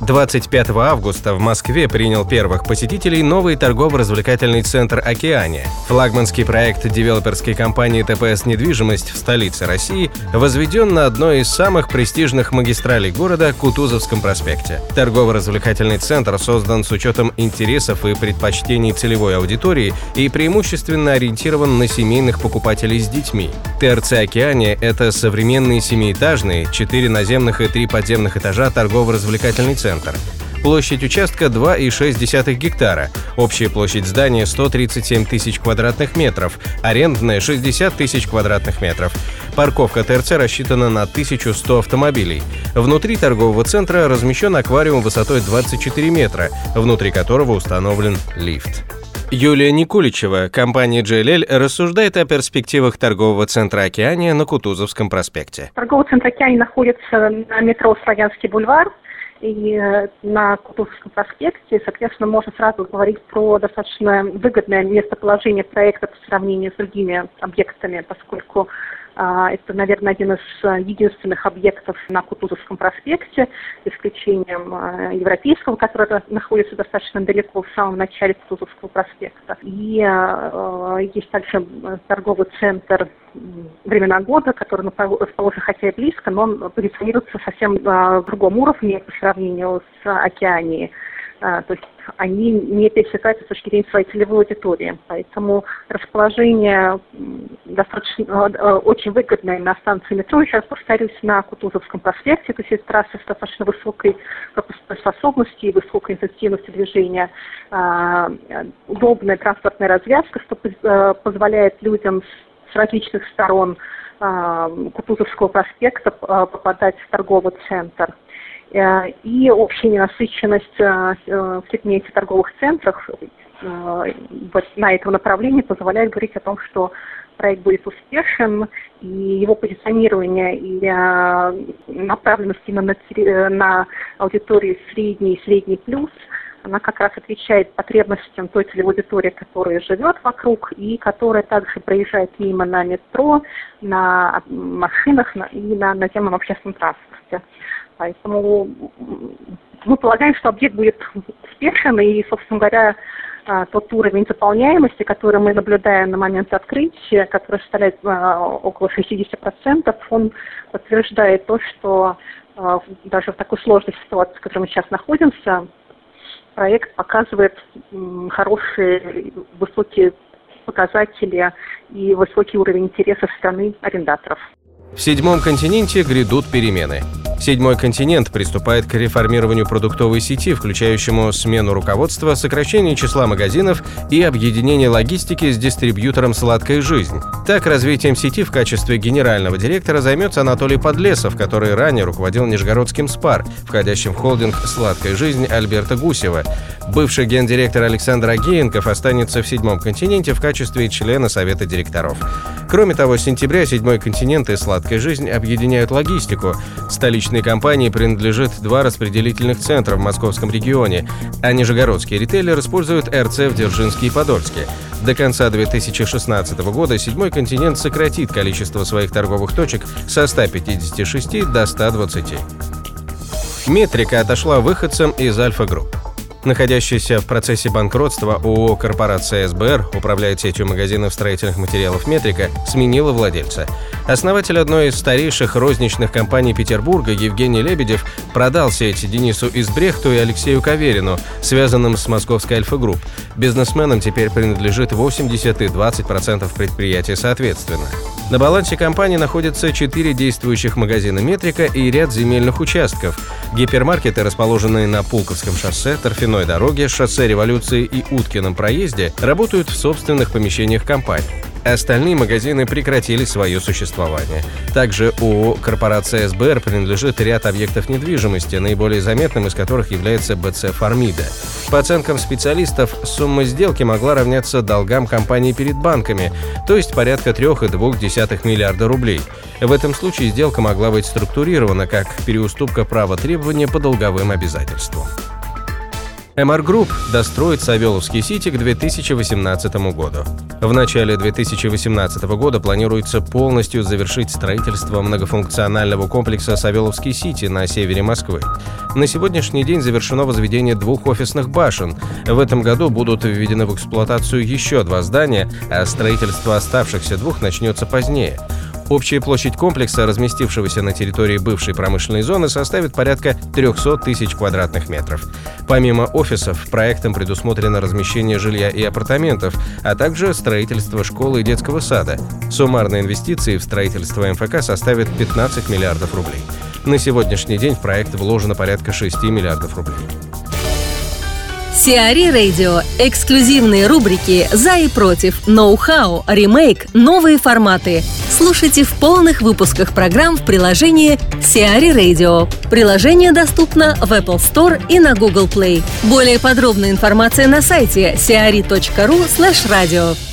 25 августа в Москве принял первых посетителей новый торгово-развлекательный центр «Океания». Флагманский проект девелоперской компании ТПС «Недвижимость» в столице России возведен на одной из самых престижных магистралей города Кутузовском проспекте. Торгово-развлекательный центр создан с учетом интересов и предпочтений целевой аудитории и преимущественно ориентирован на семейных покупателей с детьми. ТРЦ «Океания» — это современный семиэтажный, четыре наземных и три подземных этажа торгово-развлекательный центр. Площадь участка 2,6 гектара, общая площадь здания 137 тысяч квадратных метров, арендная 60 тысяч квадратных метров. Парковка ТРЦ рассчитана на 1100 автомобилей. Внутри торгового центра размещен аквариум высотой 24 метра, внутри которого установлен лифт. Юлия Никуличева, компания JLL, рассуждает о перспективах торгового центра «Океания» на Кутузовском проспекте. Торговый центр «Океания» находится на метро Славянский бульвар и э, на Кутузовском проспекте, соответственно, можно сразу говорить про достаточно выгодное местоположение проекта по сравнению с другими объектами, поскольку это, наверное, один из э, единственных объектов на Кутузовском проспекте, исключением э, европейского, который находится достаточно далеко в самом начале Кутузовского проспекта. И э, есть также торговый центр времена года, который расположен хотя и близко, но он позиционируется совсем в другом уровне по сравнению с океанией. А, то есть они не пересекаются с точки зрения своей целевой аудитории. Поэтому расположение достаточно э, очень выгодное на станции метро, сейчас повторюсь, на Кутузовском проспекте, то есть трасса с достаточно высокой пропускной способностью и высокой интенсивностью движения, а, удобная транспортная развязка, что э, позволяет людям с различных сторон а, Кутузовского проспекта попадать в торговый центр. Э, и общая ненасыщенность э, в сегменте торговых центров вот на этом направлении позволяет говорить о том, что проект будет успешен, и его позиционирование и э, направленность именно на, на аудитории средний и средний плюс, она как раз отвечает потребностям той целевой аудитории, которая живет вокруг и которая также проезжает мимо на метро, на машинах и на наземном общественном транспорте. Поэтому мы полагаем, что объект будет успешен, и, собственно говоря, а, тот уровень заполняемости, который мы наблюдаем на момент открытия, который составляет а, около 60%, он подтверждает то, что а, даже в такой сложной ситуации, в которой мы сейчас находимся, проект показывает хорошие, высокие показатели и высокий уровень интереса стороны арендаторов. В седьмом континенте грядут перемены. Седьмой континент приступает к реформированию продуктовой сети, включающему смену руководства, сокращение числа магазинов и объединение логистики с дистрибьютором «Сладкая жизнь». Так, развитием сети в качестве генерального директора займется Анатолий Подлесов, который ранее руководил Нижегородским СПАР, входящим в холдинг «Сладкая жизнь» Альберта Гусева. Бывший гендиректор Александр Агеенков останется в седьмом континенте в качестве члена Совета директоров. Кроме того, с сентября седьмой континент и «Сладкая жизнь» объединяют логистику. Столичной компании принадлежит два распределительных центра в московском регионе, а нижегородские ритейлеры используют РЦ в Дзержинске и Подольске. До конца 2016 года седьмой континент сократит количество своих торговых точек со 156 до 120. Метрика отошла выходцам из Альфа-групп. Находящаяся в процессе банкротства ООО «Корпорация СБР» управляет сетью магазинов строительных материалов «Метрика», сменила владельца. Основатель одной из старейших розничных компаний Петербурга Евгений Лебедев продал сеть Денису Избрехту и Алексею Каверину, связанным с московской Альфа-групп. Бизнесменам теперь принадлежит 80 и 20% предприятия соответственно. На балансе компании находятся четыре действующих магазина «Метрика» и ряд земельных участков. Гипермаркеты, расположенные на Пулковском шоссе, Торфяной дороге, шоссе Революции и Уткином проезде, работают в собственных помещениях компании. Остальные магазины прекратили свое существование. Также ООО «Корпорация СБР» принадлежит ряд объектов недвижимости, наиболее заметным из которых является БЦ «Фармида». По оценкам специалистов, сумма сделки могла равняться долгам компании перед банками, то есть порядка 3,2 миллиарда рублей. В этом случае сделка могла быть структурирована как переуступка права требования по долговым обязательствам. MR Group достроит Савеловский Сити к 2018 году. В начале 2018 года планируется полностью завершить строительство многофункционального комплекса Савеловский Сити на севере Москвы. На сегодняшний день завершено возведение двух офисных башен. В этом году будут введены в эксплуатацию еще два здания, а строительство оставшихся двух начнется позднее. Общая площадь комплекса, разместившегося на территории бывшей промышленной зоны, составит порядка 300 тысяч квадратных метров. Помимо офисов, проектом предусмотрено размещение жилья и апартаментов, а также строительство школы и детского сада. Суммарные инвестиции в строительство МФК составят 15 миллиардов рублей. На сегодняшний день в проект вложено порядка 6 миллиардов рублей. Сиари Радио. Эксклюзивные рубрики «За и против», «Ноу-хау», «Ремейк», «Новые форматы». Слушайте в полных выпусках программ в приложении Сиари Radio. Приложение доступно в Apple Store и на Google Play. Более подробная информация на сайте siari.ru slash radio.